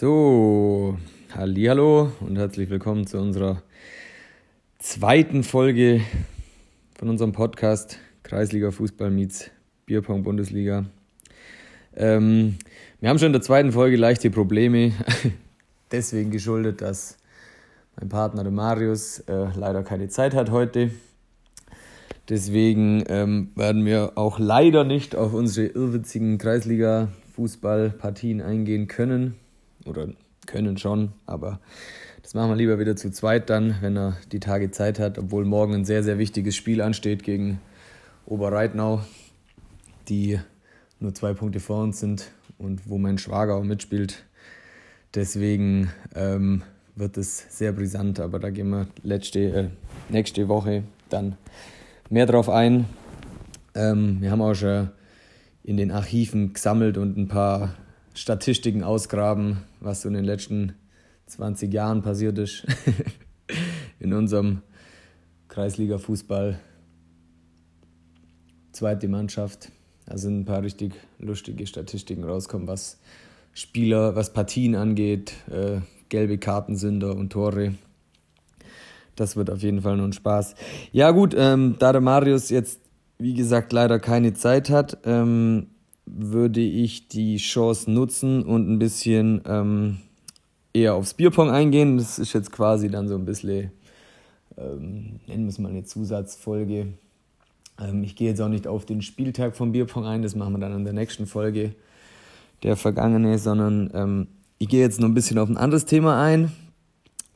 So, hallo und herzlich willkommen zu unserer zweiten Folge von unserem Podcast Kreisliga Fußball meets Bierpong Bundesliga. Ähm, wir haben schon in der zweiten Folge leichte Probleme, deswegen geschuldet, dass mein Partner der Marius äh, leider keine Zeit hat heute. Deswegen ähm, werden wir auch leider nicht auf unsere irrwitzigen Kreisliga-Fußballpartien eingehen können oder können schon, aber das machen wir lieber wieder zu zweit dann, wenn er die Tage Zeit hat, obwohl morgen ein sehr, sehr wichtiges Spiel ansteht gegen Oberreitnau, die nur zwei Punkte vor uns sind und wo mein Schwager auch mitspielt. Deswegen ähm, wird es sehr brisant, aber da gehen wir letzte, äh, nächste Woche dann mehr drauf ein. Ähm, wir haben auch schon in den Archiven gesammelt und ein paar Statistiken ausgraben, was so in den letzten 20 Jahren passiert ist in unserem Kreisliga-Fußball. Zweite Mannschaft. Da sind ein paar richtig lustige Statistiken rauskommen, was Spieler, was Partien angeht, äh, gelbe Kartensünder und Tore. Das wird auf jeden Fall nur ein Spaß. Ja gut, ähm, da der Marius jetzt, wie gesagt, leider keine Zeit hat, ähm, würde ich die Chance nutzen und ein bisschen ähm, eher aufs Bierpong eingehen. Das ist jetzt quasi dann so ein bisschen, ähm, nennen wir es mal eine Zusatzfolge. Ähm, ich gehe jetzt auch nicht auf den Spieltag vom Bierpong ein, das machen wir dann in der nächsten Folge, der vergangene, sondern ähm, ich gehe jetzt noch ein bisschen auf ein anderes Thema ein.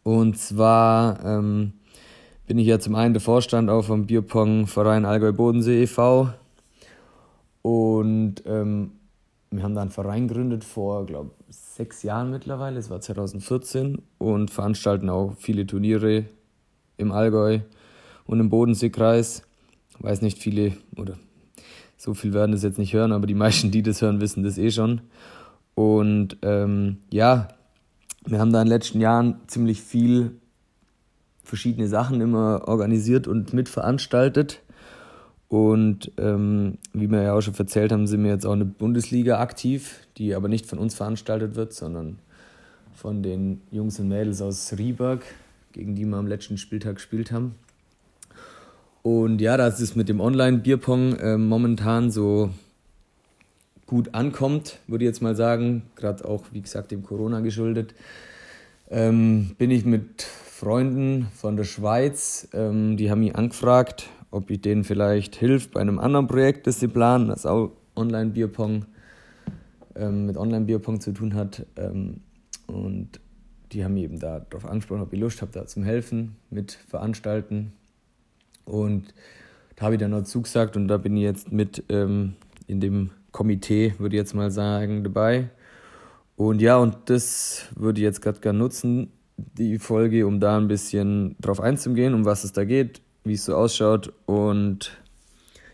Und zwar ähm, bin ich ja zum einen der Vorstand auch vom Bierpong-Verein Allgäu Bodensee e.V. Und ähm, wir haben da einen Verein gegründet vor, glaube sechs Jahren mittlerweile. Es war 2014 und veranstalten auch viele Turniere im Allgäu und im Bodenseekreis. Weiß nicht viele oder so viel werden das jetzt nicht hören, aber die meisten, die das hören, wissen das eh schon. Und ähm, ja, wir haben da in den letzten Jahren ziemlich viel verschiedene Sachen immer organisiert und mitveranstaltet. Und ähm, wie wir ja auch schon erzählt haben, sind wir jetzt auch eine Bundesliga aktiv, die aber nicht von uns veranstaltet wird, sondern von den Jungs und Mädels aus Rieberg, gegen die wir am letzten Spieltag gespielt haben. Und ja, dass es mit dem Online-Bierpong äh, momentan so gut ankommt, würde ich jetzt mal sagen, gerade auch, wie gesagt, dem Corona geschuldet, ähm, bin ich mit Freunden von der Schweiz, ähm, die haben mich angefragt, ob ich denen vielleicht hilft bei einem anderen Projekt, das sie planen, das auch Online-Bierpong ähm, mit Online-Bierpong zu tun hat. Ähm, und die haben mich eben darauf angesprochen, ob ich Lust habe, da zum Helfen, mit veranstalten. Und da habe ich dann noch zugesagt und da bin ich jetzt mit ähm, in dem Komitee, würde ich jetzt mal sagen, dabei. Und ja, und das würde ich jetzt gerade gerne nutzen, die Folge, um da ein bisschen drauf einzugehen, um was es da geht, wie es so ausschaut und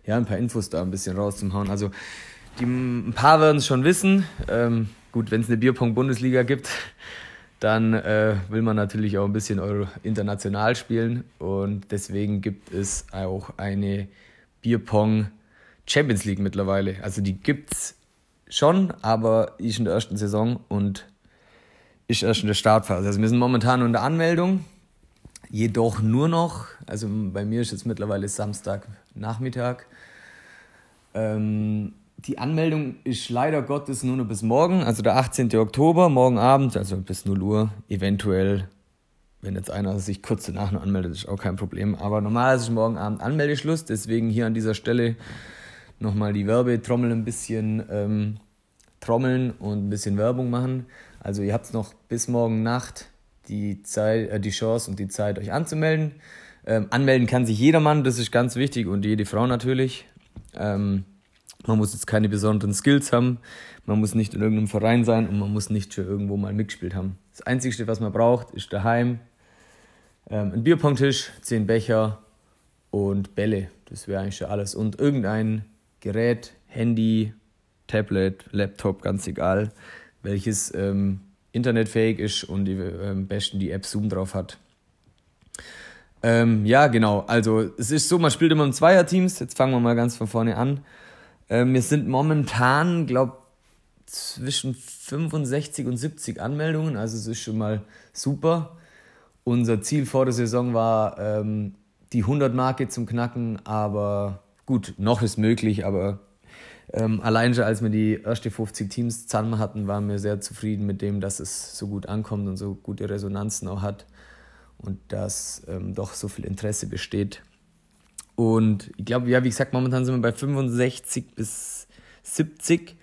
ja, ein paar Infos da ein bisschen rauszuhauen. Also die, ein paar werden es schon wissen. Ähm, gut, wenn es eine Bierpong-Bundesliga gibt, dann äh, will man natürlich auch ein bisschen Euro international spielen und deswegen gibt es auch eine Bierpong Champions League mittlerweile. Also die gibt es schon, aber ist in der ersten Saison und ist erst in der Startphase. Also wir sind momentan unter Anmeldung jedoch nur noch, also bei mir ist jetzt mittlerweile Samstagnachmittag. Ähm, die Anmeldung ist leider Gottes nur noch bis morgen, also der 18. Oktober, morgen Abend, also bis 0 Uhr. Eventuell, wenn jetzt einer sich kurz danach noch anmeldet, ist auch kein Problem. Aber normalerweise ist morgen Abend Anmeldeschluss, deswegen hier an dieser Stelle nochmal die Werbetrommel ein bisschen ähm, trommeln und ein bisschen Werbung machen. Also ihr habt noch bis morgen Nacht die, Zeit, äh, die Chance und die Zeit, euch anzumelden. Ähm, anmelden kann sich jedermann, das ist ganz wichtig und jede Frau natürlich. Ähm, man muss jetzt keine besonderen Skills haben, man muss nicht in irgendeinem Verein sein und man muss nicht schon irgendwo mal mitgespielt haben. Das Einzige, was man braucht, ist daheim ähm, ein Bierpongtisch, zehn Becher und Bälle. Das wäre eigentlich schon alles. Und irgendein Gerät, Handy, Tablet, Laptop, ganz egal, welches ähm, internetfähig ist und die, äh, am besten die App Zoom drauf hat. Ähm, ja, genau. Also es ist so, man spielt immer in Zweierteams. Jetzt fangen wir mal ganz von vorne an. Ähm, wir sind momentan, glaube zwischen 65 und 70 Anmeldungen, also es ist schon mal super. Unser Ziel vor der Saison war, ähm, die 100-Marke zum Knacken, aber gut, noch ist möglich, aber ähm, allein schon als wir die ersten 50 Teams zusammen hatten, waren wir sehr zufrieden mit dem, dass es so gut ankommt und so gute Resonanzen auch hat und dass ähm, doch so viel Interesse besteht. Und ich glaube, ja, wie gesagt, momentan sind wir bei 65 bis 70.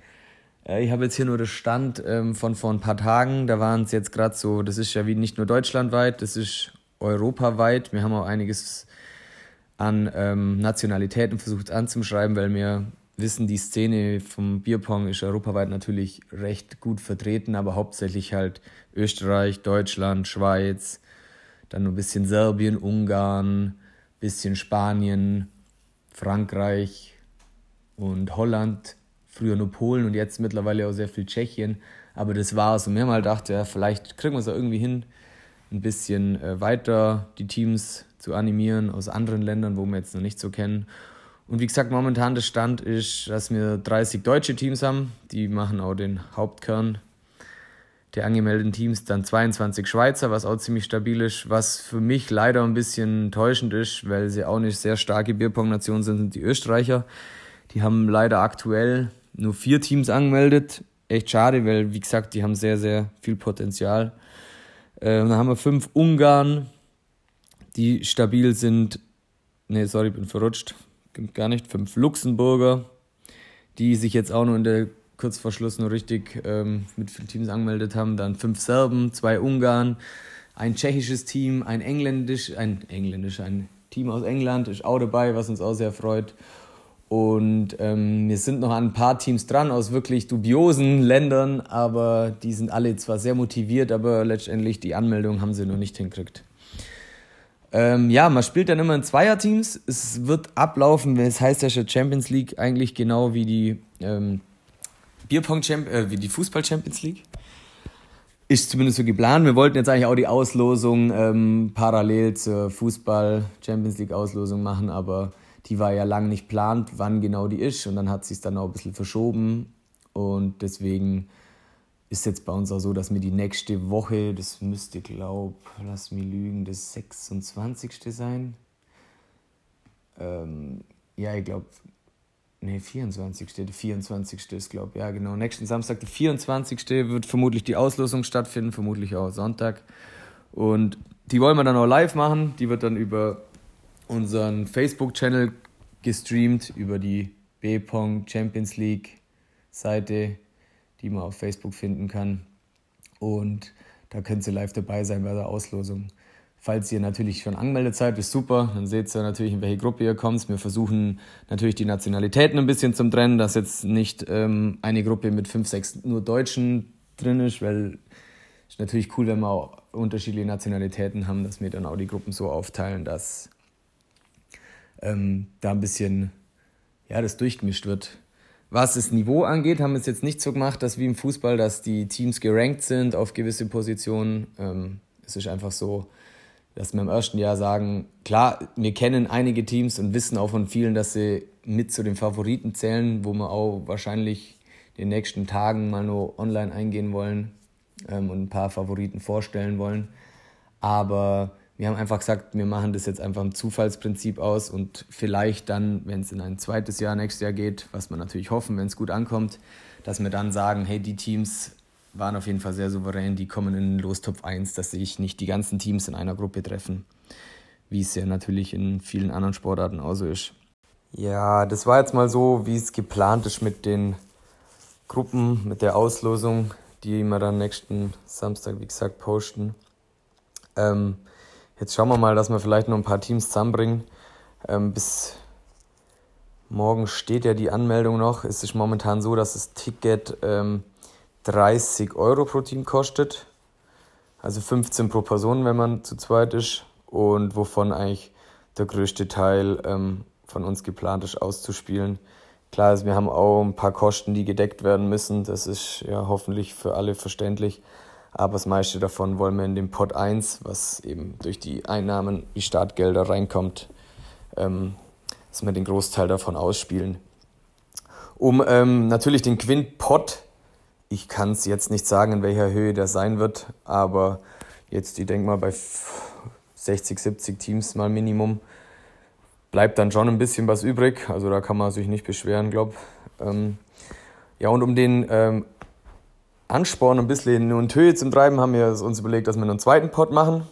Äh, ich habe jetzt hier nur den Stand ähm, von vor ein paar Tagen. Da waren es jetzt gerade so, das ist ja wie nicht nur deutschlandweit, das ist europaweit. Wir haben auch einiges an ähm, Nationalitäten versucht anzuschreiben, weil wir wissen, die Szene vom Bierpong ist europaweit natürlich recht gut vertreten, aber hauptsächlich halt Österreich, Deutschland, Schweiz, dann ein bisschen Serbien, Ungarn, bisschen Spanien, Frankreich und Holland, früher nur Polen und jetzt mittlerweile auch sehr viel Tschechien. Aber das war's. Und wir haben halt gedacht, ja, vielleicht kriegen wir es auch irgendwie hin, ein bisschen äh, weiter die Teams zu animieren aus anderen Ländern, wo wir jetzt noch nicht so kennen. Und wie gesagt, momentan der Stand ist, dass wir 30 deutsche Teams haben, die machen auch den Hauptkern der angemeldeten Teams, dann 22 Schweizer, was auch ziemlich stabil ist, was für mich leider ein bisschen enttäuschend ist, weil sie auch nicht sehr starke Bierpong-Nation sind, sind die Österreicher. Die haben leider aktuell nur vier Teams angemeldet. Echt schade, weil, wie gesagt, die haben sehr, sehr viel Potenzial. Äh, dann haben wir fünf Ungarn, die stabil sind. Ne, sorry, bin verrutscht. Gibt gar nicht. Fünf Luxemburger, die sich jetzt auch nur in der kurz vor Schluss nur richtig ähm, mit vielen Teams angemeldet haben. Dann fünf Serben, zwei Ungarn, ein tschechisches Team, ein engländisch, ein engländisch, ein Team aus England ist auch dabei, was uns auch sehr freut. Und ähm, wir sind noch an ein paar Teams dran aus wirklich dubiosen Ländern, aber die sind alle zwar sehr motiviert, aber letztendlich die Anmeldung haben sie noch nicht hinkriegt. Ähm, ja, man spielt dann immer in Zweierteams. Es wird ablaufen, es heißt ja schon Champions League, eigentlich genau wie die ähm, Bierpong äh, wie die Fußball Champions League. Ist zumindest so geplant. Wir wollten jetzt eigentlich auch die Auslosung ähm, parallel zur Fußball Champions League Auslosung machen, aber die war ja lang nicht plant, wann genau die ist. Und dann hat sich dann auch ein bisschen verschoben. Und deswegen ist jetzt bei uns auch so, dass wir die nächste Woche, das müsste, glaub, lass mich lügen, das 26. sein. Ähm, ja, ich glaube, Ne, 24. Der 24. ist, glaube ich. Ja, genau. Nächsten Samstag, der 24. wird vermutlich die Auslosung stattfinden, vermutlich auch Sonntag. Und die wollen wir dann auch live machen. Die wird dann über unseren Facebook-Channel gestreamt, über die B-Pong Champions League Seite, die man auf Facebook finden kann. Und da könnt ihr live dabei sein bei der Auslosung. Falls ihr natürlich schon angemeldet seid, ist super. Dann seht ihr natürlich, in welche Gruppe ihr kommt. Wir versuchen natürlich die Nationalitäten ein bisschen zum Trennen, dass jetzt nicht ähm, eine Gruppe mit fünf, sechs nur Deutschen drin ist, weil es ist natürlich cool, wenn wir auch unterschiedliche Nationalitäten haben, dass wir dann auch die Gruppen so aufteilen, dass ähm, da ein bisschen ja, das durchgemischt wird. Was das Niveau angeht, haben wir es jetzt nicht so gemacht, dass wie im Fußball, dass die Teams gerankt sind auf gewisse Positionen. Ähm, es ist einfach so, dass wir im ersten Jahr sagen, klar, wir kennen einige Teams und wissen auch von vielen, dass sie mit zu den Favoriten zählen, wo wir auch wahrscheinlich in den nächsten Tagen mal nur online eingehen wollen ähm, und ein paar Favoriten vorstellen wollen. Aber wir haben einfach gesagt, wir machen das jetzt einfach im Zufallsprinzip aus und vielleicht dann, wenn es in ein zweites Jahr, nächstes Jahr geht, was wir natürlich hoffen, wenn es gut ankommt, dass wir dann sagen, hey, die Teams waren auf jeden Fall sehr souverän. Die kommen in den Lostopf 1, dass sich nicht die ganzen Teams in einer Gruppe treffen, wie es ja natürlich in vielen anderen Sportarten auch so ist. Ja, das war jetzt mal so, wie es geplant ist mit den Gruppen, mit der Auslosung, die wir dann nächsten Samstag, wie gesagt, posten. Ähm, jetzt schauen wir mal, dass wir vielleicht noch ein paar Teams zusammenbringen. Ähm, bis morgen steht ja die Anmeldung noch. Es ist momentan so, dass das Ticket ähm, 30 Euro pro Team kostet. Also 15 pro Person, wenn man zu zweit ist. Und wovon eigentlich der größte Teil ähm, von uns geplant ist, auszuspielen. Klar, also wir haben auch ein paar Kosten, die gedeckt werden müssen. Das ist ja hoffentlich für alle verständlich. Aber das meiste davon wollen wir in dem Pot 1, was eben durch die Einnahmen, die Startgelder reinkommt, ähm, dass wir den Großteil davon ausspielen. Um ähm, natürlich den Quintpot ich kann es jetzt nicht sagen, in welcher Höhe der sein wird, aber jetzt, ich denke mal, bei 60, 70 Teams mal Minimum bleibt dann schon ein bisschen was übrig. Also da kann man sich nicht beschweren, glaube ähm, Ja, und um den ähm, Ansporn ein bisschen in Höhe zu treiben, haben wir uns überlegt, dass wir einen zweiten Pot machen.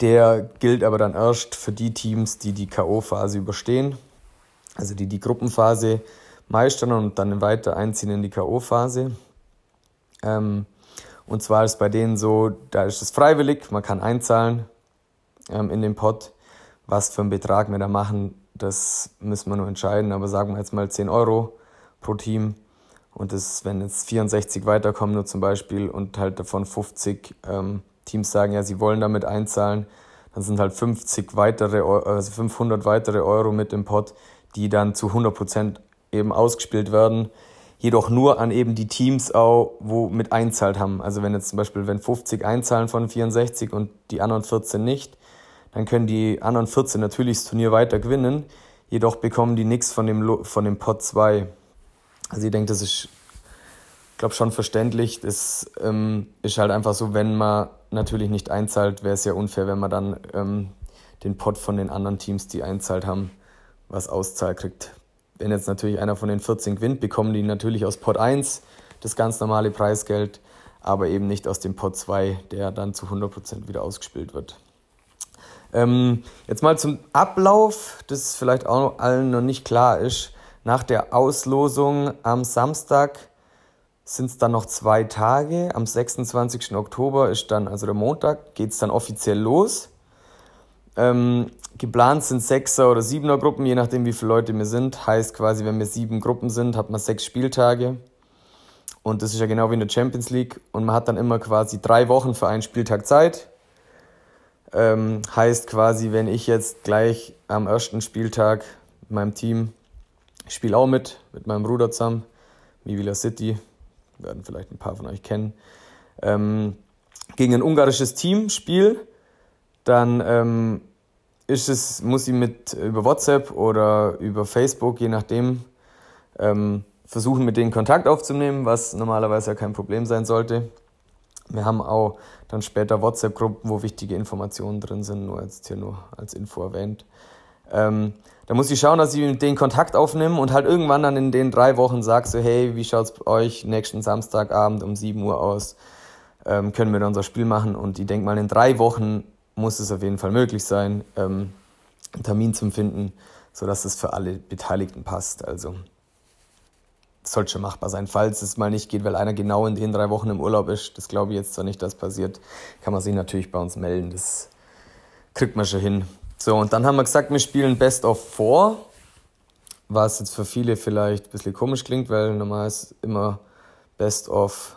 Der gilt aber dann erst für die Teams, die die K.O.-Phase überstehen. Also die die Gruppenphase meistern und dann weiter einziehen in die K.O.-Phase. Ähm, und zwar ist bei denen so, da ist es freiwillig, man kann einzahlen ähm, in den Pot. Was für einen Betrag wir da machen, das müssen wir nur entscheiden. Aber sagen wir jetzt mal 10 Euro pro Team. Und das, wenn jetzt 64 weiterkommen nur zum Beispiel und halt davon 50 ähm, Teams sagen, ja, sie wollen damit einzahlen, dann sind halt 50 weitere, also 500 weitere Euro mit im Pot, die dann zu 100 Prozent eben ausgespielt werden. Jedoch nur an eben die Teams auch, wo mit einzahlt haben. Also wenn jetzt zum Beispiel, wenn 50 einzahlen von 64 und die anderen 14 nicht, dann können die anderen 14 natürlich das Turnier weiter gewinnen. Jedoch bekommen die nichts von dem, von dem Pot 2. Also ich denke, das ist, glaube schon verständlich. Das ähm, ist halt einfach so, wenn man natürlich nicht einzahlt, wäre es ja unfair, wenn man dann ähm, den Pot von den anderen Teams, die einzahlt haben, was auszahlt kriegt wenn jetzt natürlich einer von den 14 gewinnt, bekommen die natürlich aus Pot 1 das ganz normale Preisgeld, aber eben nicht aus dem Pot 2, der dann zu 100% wieder ausgespielt wird. Ähm, jetzt mal zum Ablauf, das vielleicht auch allen noch nicht klar ist. Nach der Auslosung am Samstag sind es dann noch zwei Tage. Am 26. Oktober ist dann, also der Montag, geht es dann offiziell los. Ähm, geplant sind Sechser- oder Siebener-Gruppen, je nachdem, wie viele Leute wir sind. Heißt quasi, wenn wir sieben Gruppen sind, hat man sechs Spieltage. Und das ist ja genau wie in der Champions League. Und man hat dann immer quasi drei Wochen für einen Spieltag Zeit. Ähm, heißt quasi, wenn ich jetzt gleich am ersten Spieltag mit meinem Team spiele auch mit, mit meinem Bruder zusammen, Mivila City, werden vielleicht ein paar von euch kennen, ähm, gegen ein ungarisches Team spiele, dann ähm, ist es, muss ich mit über WhatsApp oder über Facebook, je nachdem, ähm, versuchen, mit denen Kontakt aufzunehmen, was normalerweise ja kein Problem sein sollte. Wir haben auch dann später WhatsApp-Gruppen, wo wichtige Informationen drin sind, nur jetzt hier nur als Info erwähnt. Ähm, da muss ich schauen, dass ich mit denen Kontakt aufnehme und halt irgendwann dann in den drei Wochen sage, so hey, wie schaut's euch nächsten Samstagabend um 7 Uhr aus? Ähm, können wir dann unser Spiel machen? Und ich denke mal, in drei Wochen muss es auf jeden Fall möglich sein, ähm, einen Termin zu finden, sodass es für alle Beteiligten passt. Also sollte schon machbar sein. Falls es mal nicht geht, weil einer genau in den drei Wochen im Urlaub ist, das glaube ich jetzt zwar nicht, dass passiert, kann man sich natürlich bei uns melden. Das kriegt man schon hin. So, und dann haben wir gesagt, wir spielen Best of Four, was jetzt für viele vielleicht ein bisschen komisch klingt, weil normal ist immer Best of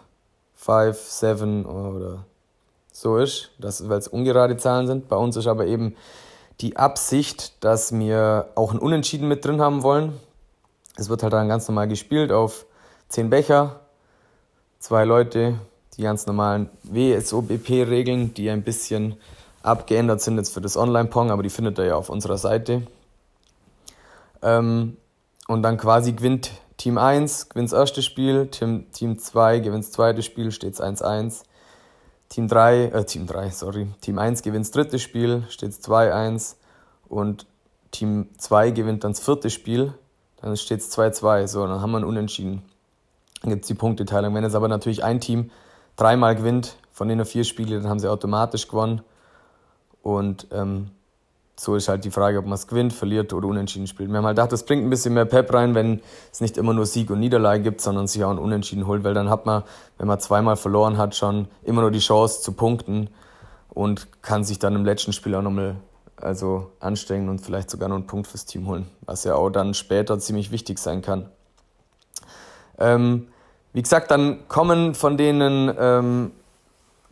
Five, Seven oder so ist, weil es ungerade Zahlen sind. Bei uns ist aber eben die Absicht, dass wir auch ein Unentschieden mit drin haben wollen. Es wird halt dann ganz normal gespielt auf 10 Becher, zwei Leute, die ganz normalen WSOBP-Regeln, die ein bisschen abgeändert sind jetzt für das Online-Pong, aber die findet ihr ja auf unserer Seite. Ähm, und dann quasi gewinnt Team 1, gewinnt das erste Spiel, Team, Team 2 gewinnt das zweite Spiel, steht es 1-1. Team 3, äh, Team 3, sorry, Team 1 gewinnt das dritte Spiel, steht 2-1 und Team 2 gewinnt dann das vierte Spiel, dann steht es 2-2, so, dann haben wir ein Unentschieden. Dann gibt es die Punkteteilung. Wenn jetzt aber natürlich ein Team dreimal gewinnt, von denen vier Spiele, dann haben sie automatisch gewonnen und ähm, so ist halt die Frage, ob man es gewinnt, verliert oder unentschieden spielt. Wir haben halt gedacht, das bringt ein bisschen mehr Pep rein, wenn es nicht immer nur Sieg und Niederlage gibt, sondern sich auch ein Unentschieden holt, weil dann hat man, wenn man zweimal verloren hat, schon immer nur die Chance zu punkten und kann sich dann im letzten Spiel auch nochmal also anstrengen und vielleicht sogar noch einen Punkt fürs Team holen, was ja auch dann später ziemlich wichtig sein kann. Ähm, wie gesagt, dann kommen von denen ähm,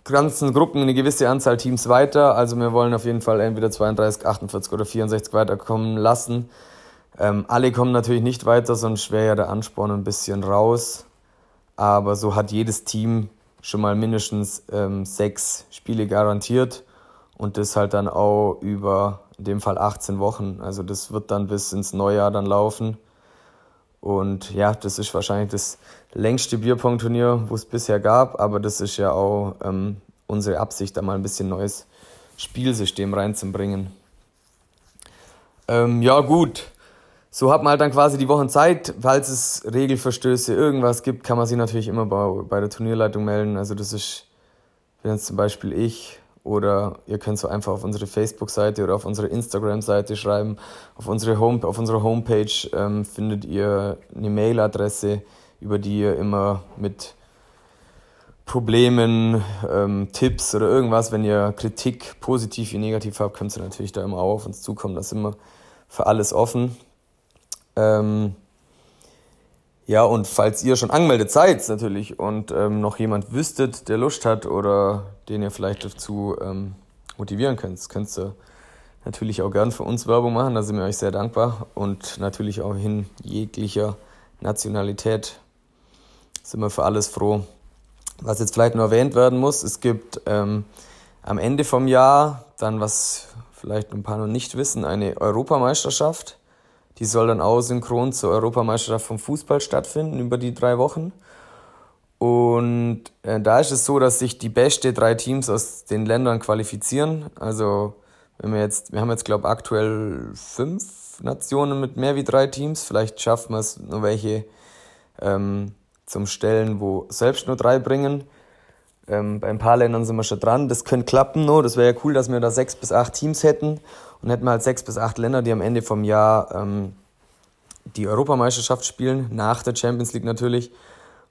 ganzen Gruppen eine gewisse Anzahl Teams weiter. Also wir wollen auf jeden Fall entweder 32, 48 oder 64 weiterkommen lassen. Ähm, alle kommen natürlich nicht weiter, sonst wäre ja der Ansporn ein bisschen raus. Aber so hat jedes Team schon mal mindestens ähm, sechs Spiele garantiert und das halt dann auch über in dem Fall 18 Wochen. Also das wird dann bis ins Neujahr dann laufen. Und ja, das ist wahrscheinlich das längste Bierpong-Turnier, wo es bisher gab, aber das ist ja auch ähm, unsere Absicht, da mal ein bisschen neues Spielsystem reinzubringen. Ähm, ja, gut. So hat man halt dann quasi die Wochen Zeit. Falls es Regelverstöße, irgendwas gibt, kann man sich natürlich immer bei, bei der Turnierleitung melden. Also das ist, wenn jetzt zum Beispiel ich oder ihr könnt so einfach auf unsere Facebook-Seite oder auf unsere Instagram-Seite schreiben. Auf, unsere Home, auf unserer Homepage ähm, findet ihr eine Mail-Adresse, über die ihr immer mit Problemen, ähm, Tipps oder irgendwas, wenn ihr Kritik positiv wie negativ habt, könnt ihr natürlich da immer auf uns zukommen. Das ist immer für alles offen. Ähm, ja, und falls ihr schon angemeldet seid natürlich und ähm, noch jemand wüsstet, der Lust hat oder den ihr vielleicht dazu ähm, motivieren könnt, könnt ihr natürlich auch gern für uns Werbung machen, da sind wir euch sehr dankbar und natürlich auch in jeglicher Nationalität sind wir für alles froh. Was jetzt vielleicht nur erwähnt werden muss, es gibt ähm, am Ende vom Jahr dann, was vielleicht ein paar noch nicht wissen, eine Europameisterschaft die soll dann auch synchron zur Europameisterschaft vom Fußball stattfinden über die drei Wochen. Und äh, da ist es so, dass sich die besten drei Teams aus den Ländern qualifizieren. Also wenn wir jetzt, wir haben jetzt glaube aktuell fünf Nationen mit mehr wie drei Teams. Vielleicht schaffen wir es nur welche ähm, zum Stellen, wo selbst nur drei bringen. Ähm, bei ein paar Ländern sind wir schon dran. Das könnte klappen nur. Das wäre ja cool, dass wir da sechs bis acht Teams hätten und hätten wir halt sechs bis acht Länder, die am Ende vom Jahr ähm, die Europameisterschaft spielen, nach der Champions League natürlich.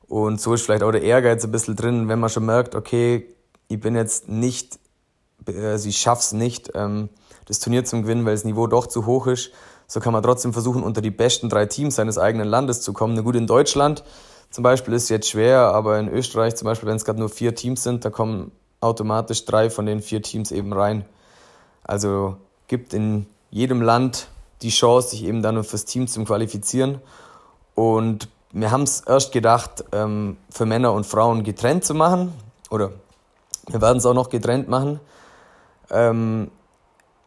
Und so ist vielleicht auch der Ehrgeiz ein bisschen drin, wenn man schon merkt, okay, ich bin jetzt nicht, also ich schaff's nicht, ähm, das Turnier zu gewinnen, weil das Niveau doch zu hoch ist. So kann man trotzdem versuchen, unter die besten drei Teams seines eigenen Landes zu kommen. Na gut, in Deutschland zum Beispiel ist es jetzt schwer, aber in Österreich zum Beispiel, wenn es gerade nur vier Teams sind, da kommen automatisch drei von den vier Teams eben rein. Also gibt in jedem Land die Chance, sich eben dann fürs Team zu qualifizieren. Und wir haben es erst gedacht, ähm, für Männer und Frauen getrennt zu machen. Oder wir werden es auch noch getrennt machen.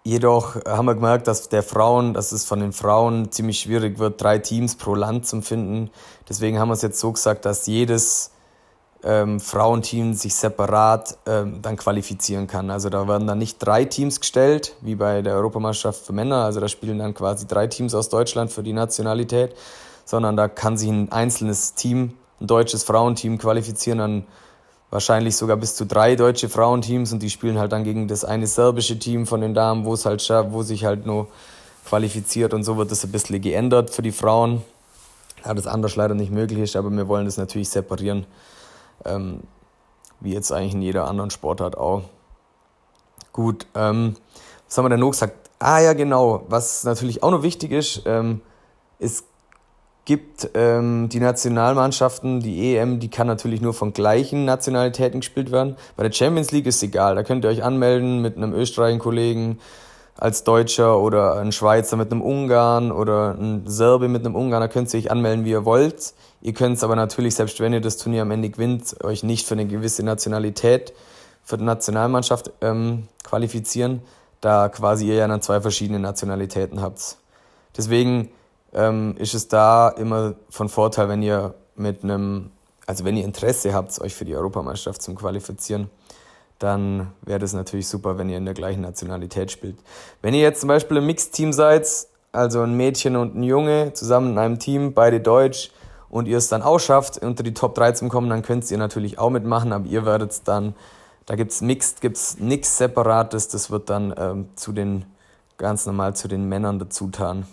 Jedoch haben wir gemerkt, dass der Frauen, dass es von den Frauen ziemlich schwierig wird, drei Teams pro Land zu finden. Deswegen haben wir es jetzt so gesagt, dass jedes ähm, Frauenteam sich separat ähm, dann qualifizieren kann. Also da werden dann nicht drei Teams gestellt, wie bei der Europameisterschaft für Männer. Also da spielen dann quasi drei Teams aus Deutschland für die Nationalität, sondern da kann sich ein einzelnes Team, ein deutsches Frauenteam qualifizieren, dann wahrscheinlich sogar bis zu drei deutsche Frauenteams und die spielen halt dann gegen das eine serbische Team von den Damen, wo es halt wo sich halt nur qualifiziert und so wird das ein bisschen geändert für die Frauen. Da das anders leider nicht möglich ist, aber wir wollen das natürlich separieren ähm, wie jetzt eigentlich in jeder anderen Sportart auch. Gut, ähm, was haben wir denn noch gesagt? Ah ja, genau, was natürlich auch noch wichtig ist, ähm, es gibt ähm, die Nationalmannschaften, die EM, die kann natürlich nur von gleichen Nationalitäten gespielt werden. Bei der Champions League ist es egal, da könnt ihr euch anmelden mit einem österreichischen Kollegen als Deutscher oder ein Schweizer mit einem Ungarn oder ein Serbe mit einem Ungarn, da könnt ihr euch anmelden, wie ihr wollt. Ihr könnt es aber natürlich, selbst wenn ihr das Turnier am Ende gewinnt, euch nicht für eine gewisse Nationalität, für die Nationalmannschaft ähm, qualifizieren, da quasi ihr ja dann zwei verschiedene Nationalitäten habt. Deswegen ähm, ist es da immer von Vorteil, wenn ihr mit einem, also wenn ihr Interesse habt, euch für die Europameisterschaft zu qualifizieren, dann wäre das natürlich super, wenn ihr in der gleichen Nationalität spielt. Wenn ihr jetzt zum Beispiel im Mixteam seid, also ein Mädchen und ein Junge zusammen in einem Team, beide Deutsch, und ihr es dann auch schafft, unter die Top 3 zu kommen, dann könnt ihr natürlich auch mitmachen, aber ihr werdet dann, da gibt es Mixed, gibt es nichts Separates, das wird dann ähm, zu den, ganz normal zu den Männern dazu tun.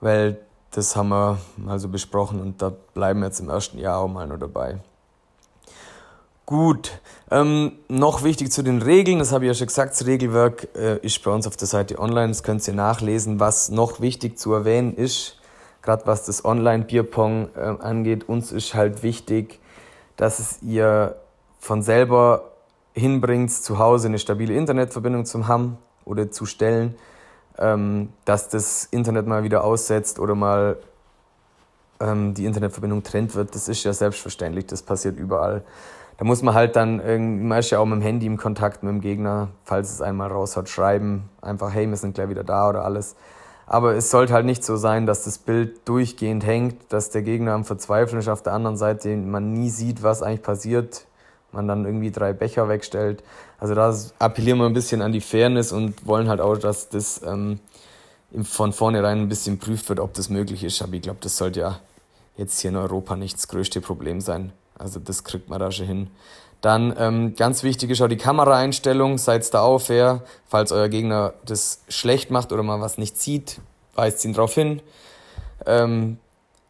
Weil das haben wir mal so besprochen und da bleiben wir jetzt im ersten Jahr auch mal nur dabei. Gut, ähm, noch wichtig zu den Regeln, das habe ich ja schon gesagt, das Regelwerk äh, ist bei uns auf der Seite online, das könnt ihr nachlesen. Was noch wichtig zu erwähnen ist, gerade was das Online-Bierpong äh, angeht, uns ist halt wichtig, dass es ihr von selber hinbringt, zu Hause eine stabile Internetverbindung zu haben oder zu stellen, ähm, dass das Internet mal wieder aussetzt oder mal ähm, die Internetverbindung trennt wird. Das ist ja selbstverständlich, das passiert überall. Da muss man halt dann, man ist ja auch mit dem Handy im Kontakt mit dem Gegner, falls es einmal raus hat, schreiben, einfach, hey, wir sind gleich wieder da oder alles. Aber es sollte halt nicht so sein, dass das Bild durchgehend hängt, dass der Gegner am Verzweifeln ist auf der anderen Seite, man nie sieht, was eigentlich passiert, man dann irgendwie drei Becher wegstellt. Also da appellieren wir ein bisschen an die Fairness und wollen halt auch, dass das ähm, von vornherein ein bisschen prüft wird, ob das möglich ist. Aber ich glaube, das sollte ja jetzt hier in Europa nicht das größte Problem sein. Also das kriegt man da schon hin. Dann ähm, ganz wichtig ist auch die Kameraeinstellung. Seid da auch fair. Falls euer Gegner das schlecht macht oder mal was nicht sieht, weist ihn darauf hin. Ähm,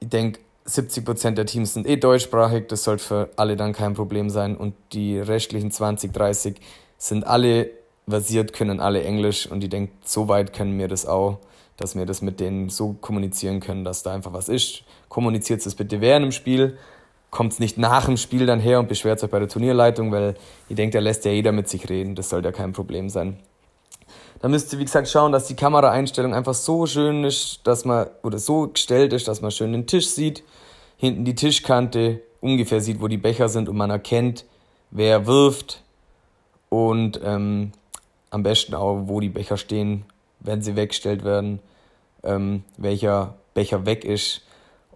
ich denke, 70% der Teams sind eh deutschsprachig. Das sollte für alle dann kein Problem sein. Und die restlichen 20, 30 sind alle versiert, können alle Englisch. Und ich denke, so weit können wir das auch, dass wir das mit denen so kommunizieren können, dass da einfach was ist. Kommuniziert es bitte während dem Spiel kommt es nicht nach dem Spiel dann her und beschwert sich bei der Turnierleitung, weil ich denke, da lässt ja jeder mit sich reden. Das sollte ja kein Problem sein. Da müsst ihr, wie gesagt, schauen, dass die Kameraeinstellung einfach so schön ist, dass man, oder so gestellt ist, dass man schön den Tisch sieht, hinten die Tischkante, ungefähr sieht, wo die Becher sind und man erkennt, wer wirft und ähm, am besten auch, wo die Becher stehen, wenn sie weggestellt werden, ähm, welcher Becher weg ist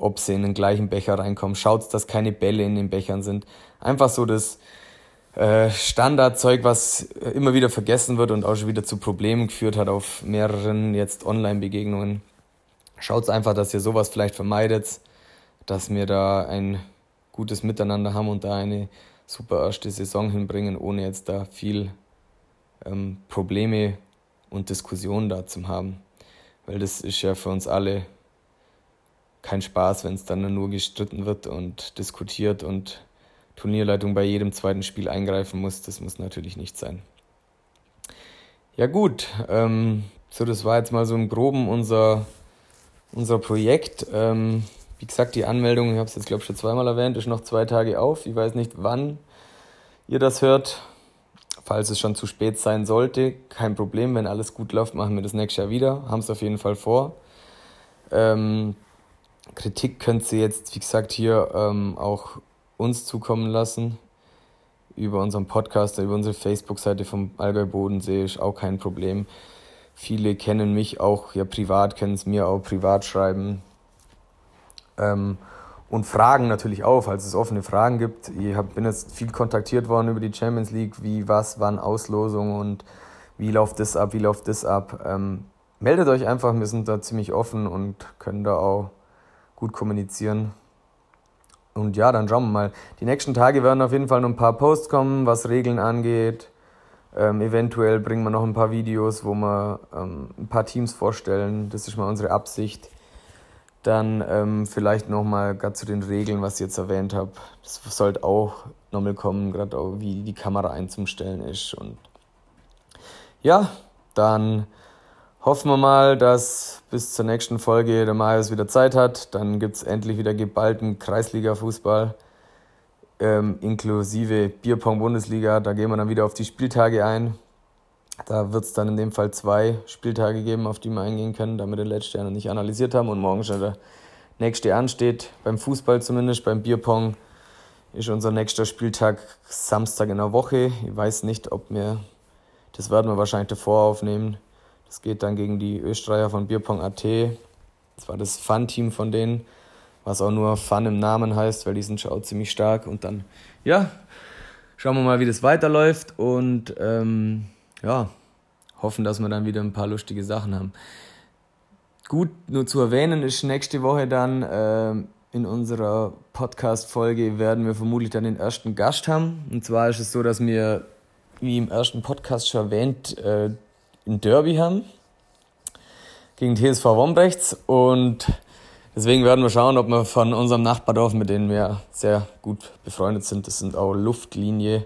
ob sie in den gleichen Becher reinkommen. Schaut, dass keine Bälle in den Bechern sind. Einfach so das äh, Standardzeug, was immer wieder vergessen wird und auch schon wieder zu Problemen geführt hat auf mehreren jetzt Online-Begegnungen. Schaut einfach, dass ihr sowas vielleicht vermeidet, dass wir da ein gutes Miteinander haben und da eine super erste Saison hinbringen, ohne jetzt da viel ähm, Probleme und Diskussionen da zu haben. Weil das ist ja für uns alle kein Spaß, wenn es dann nur gestritten wird und diskutiert und Turnierleitung bei jedem zweiten Spiel eingreifen muss. Das muss natürlich nicht sein. Ja gut, ähm, so das war jetzt mal so im Groben unser, unser Projekt. Ähm, wie gesagt, die Anmeldung, ich habe es jetzt glaube ich schon zweimal erwähnt, ist noch zwei Tage auf. Ich weiß nicht, wann ihr das hört. Falls es schon zu spät sein sollte, kein Problem. Wenn alles gut läuft, machen wir das nächstes Jahr wieder. Haben es auf jeden Fall vor. Ähm, Kritik könnt ihr jetzt, wie gesagt, hier ähm, auch uns zukommen lassen. Über unseren Podcast, über unsere Facebook-Seite vom Allgäu Bodensee ist auch kein Problem. Viele kennen mich auch ja privat, können es mir auch privat schreiben. Ähm, und fragen natürlich auch, falls es offene Fragen gibt. Ich hab, bin jetzt viel kontaktiert worden über die Champions League, wie, was, wann Auslosung und wie läuft das ab, wie läuft das ab. Ähm, meldet euch einfach, wir sind da ziemlich offen und können da auch gut kommunizieren. Und ja, dann schauen wir mal. Die nächsten Tage werden auf jeden Fall noch ein paar Posts kommen, was Regeln angeht. Ähm, eventuell bringen wir noch ein paar Videos, wo wir ähm, ein paar Teams vorstellen. Das ist mal unsere Absicht. Dann ähm, vielleicht nochmal gerade zu den Regeln, was ich jetzt erwähnt habe. Das sollte auch nochmal kommen, gerade auch wie die Kamera einzustellen ist. Und ja, dann hoffen wir mal, dass bis zur nächsten Folge der Marius wieder Zeit hat. Dann gibt es endlich wieder geballten Kreisliga-Fußball, ähm, inklusive Bierpong-Bundesliga. Da gehen wir dann wieder auf die Spieltage ein. Da wird es dann in dem Fall zwei Spieltage geben, auf die wir eingehen können, da wir den letzten noch nicht analysiert haben und morgen schon der nächste ansteht. Beim Fußball zumindest, beim Bierpong ist unser nächster Spieltag Samstag in der Woche. Ich weiß nicht, ob wir, das werden wir wahrscheinlich davor aufnehmen. Es geht dann gegen die Österreicher von Bierpong.at. Das war das Fun-Team von denen, was auch nur Fun im Namen heißt, weil die sind schon ziemlich stark. Und dann, ja, schauen wir mal, wie das weiterläuft und ähm, ja, hoffen, dass wir dann wieder ein paar lustige Sachen haben. Gut, nur zu erwähnen ist nächste Woche dann äh, in unserer Podcast-Folge werden wir vermutlich dann den ersten Gast haben. Und zwar ist es so, dass wir, wie im ersten Podcast schon erwähnt, äh, ein Derby haben gegen TSV Wombrechts und deswegen werden wir schauen, ob wir von unserem Nachbardorf, mit denen wir sehr gut befreundet sind, das sind auch Luftlinie,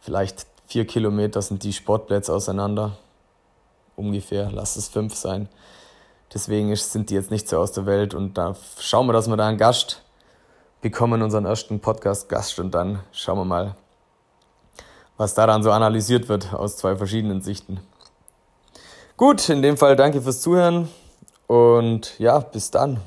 vielleicht vier Kilometer sind die Sportplätze auseinander, ungefähr, lass es fünf sein. Deswegen sind die jetzt nicht so aus der Welt und da schauen wir, dass wir da einen Gast bekommen, unseren ersten Podcast-Gast und dann schauen wir mal, was daran so analysiert wird aus zwei verschiedenen Sichten. Gut, in dem Fall danke fürs Zuhören und ja, bis dann.